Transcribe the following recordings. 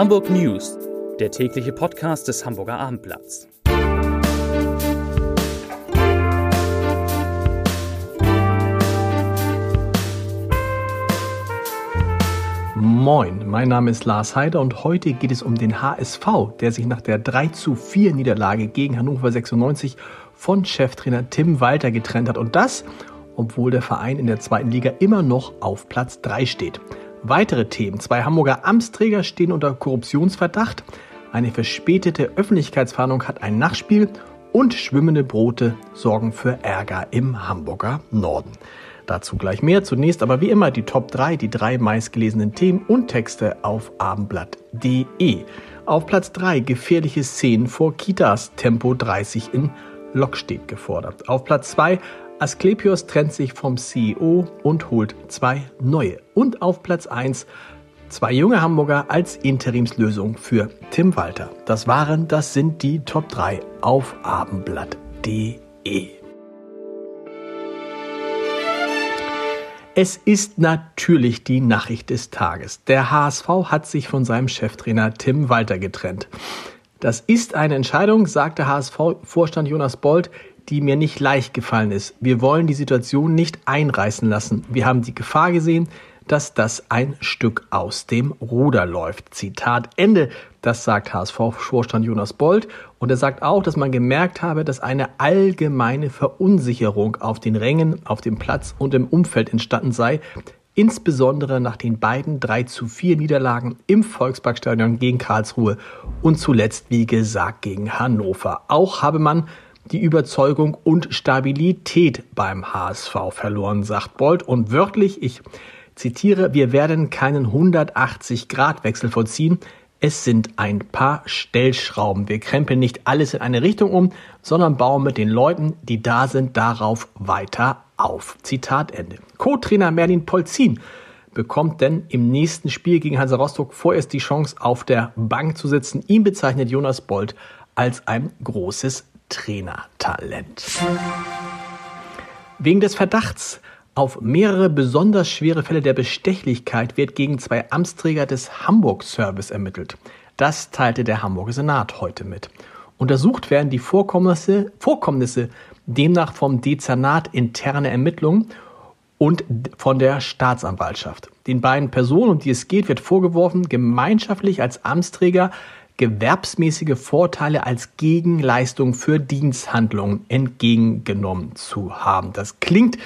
Hamburg News, der tägliche Podcast des Hamburger Abendblatts. Moin, mein Name ist Lars Heider und heute geht es um den HSV, der sich nach der 3 zu 4 Niederlage gegen Hannover 96 von Cheftrainer Tim Walter getrennt hat. Und das, obwohl der Verein in der zweiten Liga immer noch auf Platz 3 steht. Weitere Themen. Zwei Hamburger Amtsträger stehen unter Korruptionsverdacht. Eine verspätete Öffentlichkeitsfahndung hat ein Nachspiel und schwimmende Brote sorgen für Ärger im Hamburger Norden. Dazu gleich mehr. Zunächst aber wie immer die Top 3, die drei meistgelesenen Themen und Texte auf abendblatt.de. Auf Platz 3 gefährliche Szenen vor Kitas, Tempo 30 in Lokstedt gefordert. Auf Platz 2 Asklepios trennt sich vom CEO und holt zwei neue. Und auf Platz 1 zwei junge Hamburger als Interimslösung für Tim Walter. Das waren, das sind die Top 3 auf abendblatt.de. Es ist natürlich die Nachricht des Tages. Der HSV hat sich von seinem Cheftrainer Tim Walter getrennt. Das ist eine Entscheidung, sagte HSV-Vorstand Jonas Bold, die mir nicht leicht gefallen ist. Wir wollen die Situation nicht einreißen lassen. Wir haben die Gefahr gesehen, dass das ein Stück aus dem Ruder läuft. Zitat Ende. Das sagt HSV-Vorstand Jonas Bold. Und er sagt auch, dass man gemerkt habe, dass eine allgemeine Verunsicherung auf den Rängen, auf dem Platz und im Umfeld entstanden sei. Insbesondere nach den beiden 3 zu 4 Niederlagen im Volksparkstadion gegen Karlsruhe und zuletzt, wie gesagt, gegen Hannover. Auch habe man die Überzeugung und Stabilität beim HSV verloren, sagt Bold. Und wörtlich, ich zitiere, wir werden keinen 180-Grad-Wechsel vollziehen. Es sind ein paar Stellschrauben. Wir krempeln nicht alles in eine Richtung um, sondern bauen mit den Leuten, die da sind, darauf weiter auf. Zitat Ende. Co-Trainer Merlin Polzin bekommt denn im nächsten Spiel gegen Hansa Rostock vorerst die Chance, auf der Bank zu sitzen. Ihn bezeichnet Jonas Bold als ein großes Trainertalent. Wegen des Verdachts auf mehrere besonders schwere Fälle der Bestechlichkeit wird gegen zwei Amtsträger des Hamburg Service ermittelt. Das teilte der Hamburger Senat heute mit. Untersucht werden die Vorkommnisse, Vorkommnisse demnach vom Dezernat interne Ermittlungen und von der Staatsanwaltschaft. Den beiden Personen, um die es geht, wird vorgeworfen, gemeinschaftlich als Amtsträger gewerbsmäßige Vorteile als Gegenleistung für Diensthandlungen entgegengenommen zu haben. Das klingt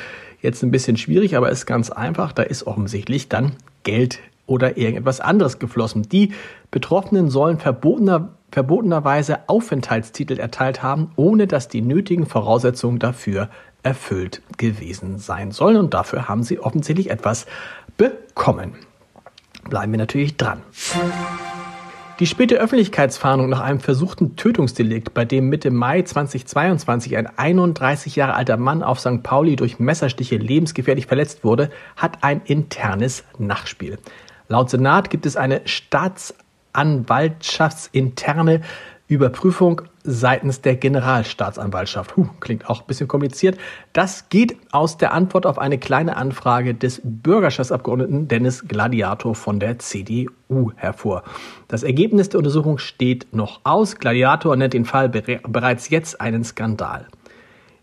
jetzt ein bisschen schwierig, aber ist ganz einfach. Da ist offensichtlich dann Geld oder irgendetwas anderes geflossen. Die Betroffenen sollen verbotener, verbotenerweise Aufenthaltstitel erteilt haben, ohne dass die nötigen Voraussetzungen dafür erfüllt gewesen sein sollen. Und dafür haben sie offensichtlich etwas bekommen. Bleiben wir natürlich dran. Die späte Öffentlichkeitsfahndung nach einem versuchten Tötungsdelikt, bei dem Mitte Mai 2022 ein 31 Jahre alter Mann auf St. Pauli durch Messerstiche lebensgefährlich verletzt wurde, hat ein internes Nachspiel. Laut Senat gibt es eine Staatsanwaltschaftsinterne Überprüfung seitens der Generalstaatsanwaltschaft. Huh, klingt auch ein bisschen kompliziert. Das geht aus der Antwort auf eine kleine Anfrage des Bürgerschaftsabgeordneten Dennis Gladiator von der CDU hervor. Das Ergebnis der Untersuchung steht noch aus. Gladiator nennt den Fall bereits jetzt einen Skandal.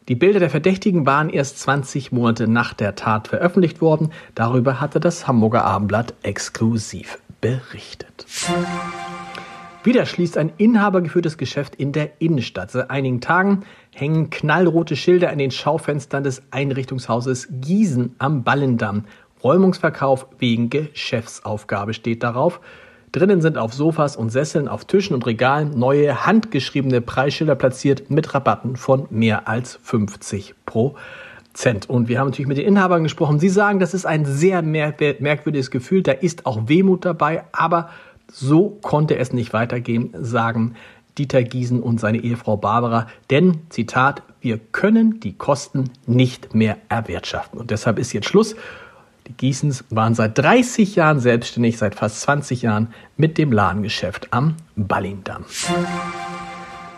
Die Bilder der Verdächtigen waren erst 20 Monate nach der Tat veröffentlicht worden. Darüber hatte das Hamburger Abendblatt exklusiv berichtet. Wieder schließt ein inhabergeführtes Geschäft in der Innenstadt. Seit einigen Tagen hängen knallrote Schilder an den Schaufenstern des Einrichtungshauses Gießen am Ballendamm. Räumungsverkauf wegen Geschäftsaufgabe steht darauf. Drinnen sind auf Sofas und Sesseln, auf Tischen und Regalen neue handgeschriebene Preisschilder platziert mit Rabatten von mehr als 50 Prozent. Und wir haben natürlich mit den Inhabern gesprochen. Sie sagen, das ist ein sehr merkwürdiges Gefühl. Da ist auch Wehmut dabei, aber so konnte es nicht weitergehen, sagen Dieter Giesen und seine Ehefrau Barbara, denn, Zitat, wir können die Kosten nicht mehr erwirtschaften. Und deshalb ist jetzt Schluss. Die Giesens waren seit 30 Jahren selbstständig, seit fast 20 Jahren mit dem Ladengeschäft am Ballindamm.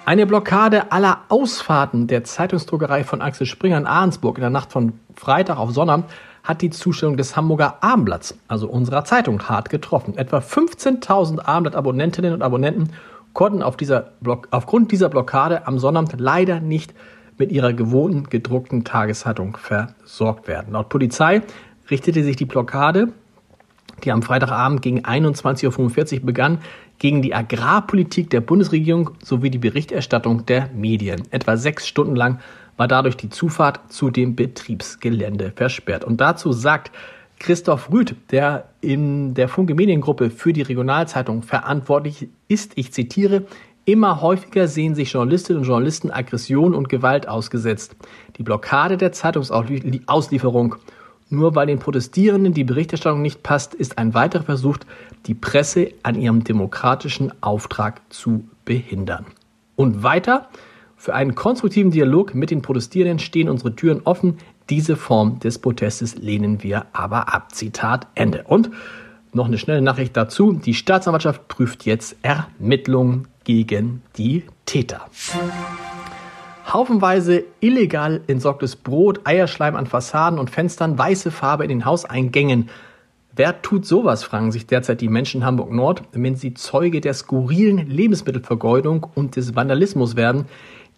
Eine Blockade aller Ausfahrten der Zeitungsdruckerei von Axel Springer in Ahrensburg in der Nacht von Freitag auf Sonnabend hat die Zustellung des Hamburger Abendblatts, also unserer Zeitung, hart getroffen. Etwa 15.000 Abendblatt-Abonnentinnen und Abonnenten konnten auf dieser aufgrund dieser Blockade am Sonnabend leider nicht mit ihrer gewohnten gedruckten Tageszeitung versorgt werden. Laut Polizei richtete sich die Blockade, die am Freitagabend gegen 21.45 Uhr begann, gegen die Agrarpolitik der Bundesregierung sowie die Berichterstattung der Medien. Etwa sechs Stunden lang war dadurch die Zufahrt zu dem Betriebsgelände versperrt. Und dazu sagt Christoph Rüth, der in der Funke Mediengruppe für die Regionalzeitung verantwortlich ist, ich zitiere, Immer häufiger sehen sich Journalistinnen und Journalisten Aggression und Gewalt ausgesetzt. Die Blockade der Zeitungsauslieferung, nur weil den Protestierenden die Berichterstattung nicht passt, ist ein weiterer Versuch, die Presse an ihrem demokratischen Auftrag zu behindern. Und weiter, für einen konstruktiven Dialog mit den Protestierenden stehen unsere Türen offen. Diese Form des Protestes lehnen wir aber ab. Zitat Ende. Und noch eine schnelle Nachricht dazu. Die Staatsanwaltschaft prüft jetzt Ermittlungen gegen die Täter. Haufenweise illegal entsorgtes Brot, Eierschleim an Fassaden und Fenstern, weiße Farbe in den Hauseingängen. Wer tut sowas, fragen sich derzeit die Menschen in Hamburg Nord, wenn sie Zeuge der skurrilen Lebensmittelvergeudung und des Vandalismus werden,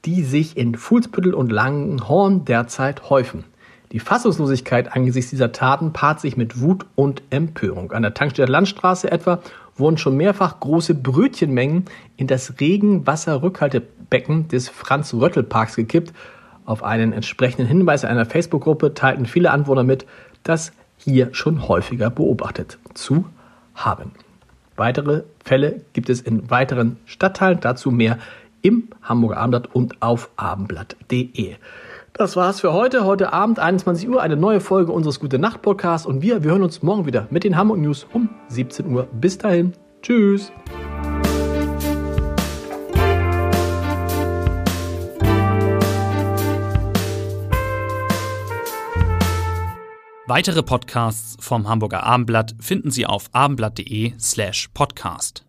die sich in Fuhlsbüttel und Langenhorn derzeit häufen. Die Fassungslosigkeit angesichts dieser Taten paart sich mit Wut und Empörung. An der Tankstelle Landstraße etwa wurden schon mehrfach große Brötchenmengen in das Regenwasserrückhaltebecken des Franz-Röttl-Parks gekippt. Auf einen entsprechenden Hinweis einer Facebook-Gruppe teilten viele Anwohner mit, das hier schon häufiger beobachtet zu haben. Weitere Fälle gibt es in weiteren Stadtteilen, dazu mehr im Hamburger Abendblatt und auf abendblatt.de. Das war's für heute. Heute Abend 21 Uhr eine neue Folge unseres Gute Nacht Podcasts und wir, wir hören uns morgen wieder mit den Hamburg News um 17 Uhr. Bis dahin. Tschüss. Weitere Podcasts vom Hamburger Abendblatt finden Sie auf abendblatt.de slash podcast.